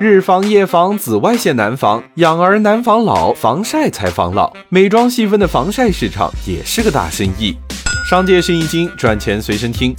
日防夜防，紫外线难防，养儿难防老，防晒才防老。美妆细分的防晒市场也是个大生意。商界生意经，赚钱随身听。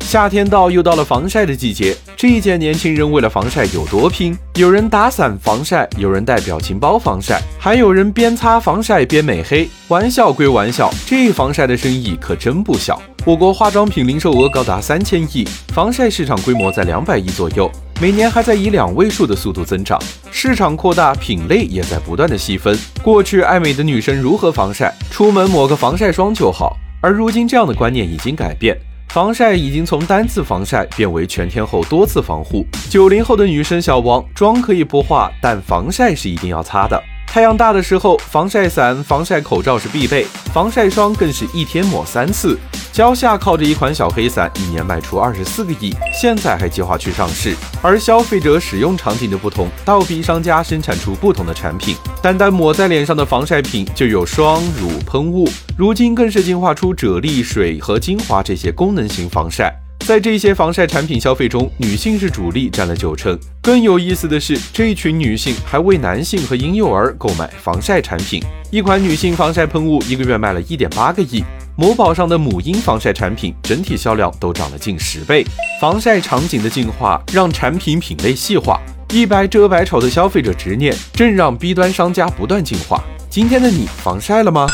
夏天到，又到了防晒的季节。这一届年轻人为了防晒有多拼？有人打伞防晒，有人带表情包防晒，还有人边擦防晒边美黑。玩笑归玩笑，这防晒的生意可真不小。我国化妆品零售额高达三千亿，防晒市场规模在两百亿左右，每年还在以两位数的速度增长。市场扩大，品类也在不断的细分。过去爱美的女生如何防晒？出门抹个防晒霜就好。而如今这样的观念已经改变。防晒已经从单次防晒变为全天候多次防护。九零后的女生小王，妆可以不化，但防晒是一定要擦的。太阳大的时候，防晒伞、防晒口罩是必备，防晒霜更是一天抹三次。蕉下靠着一款小黑伞，一年卖出二十四个亿，现在还计划去上市。而消费者使用场景的不同，倒逼商家生产出不同的产品。单单抹在脸上的防晒品就有霜、乳、喷雾，如今更是进化出啫喱、水和精华这些功能型防晒。在这些防晒产品消费中，女性是主力，占了九成。更有意思的是，这群女性还为男性和婴幼儿购买防晒产品。一款女性防晒喷雾一个月卖了一点八个亿。某宝上的母婴防晒产品整体销量都涨了近十倍。防晒场景的进化让产品品类细化，一白遮百丑的消费者执念正让 B 端商家不断进化。今天的你防晒了吗？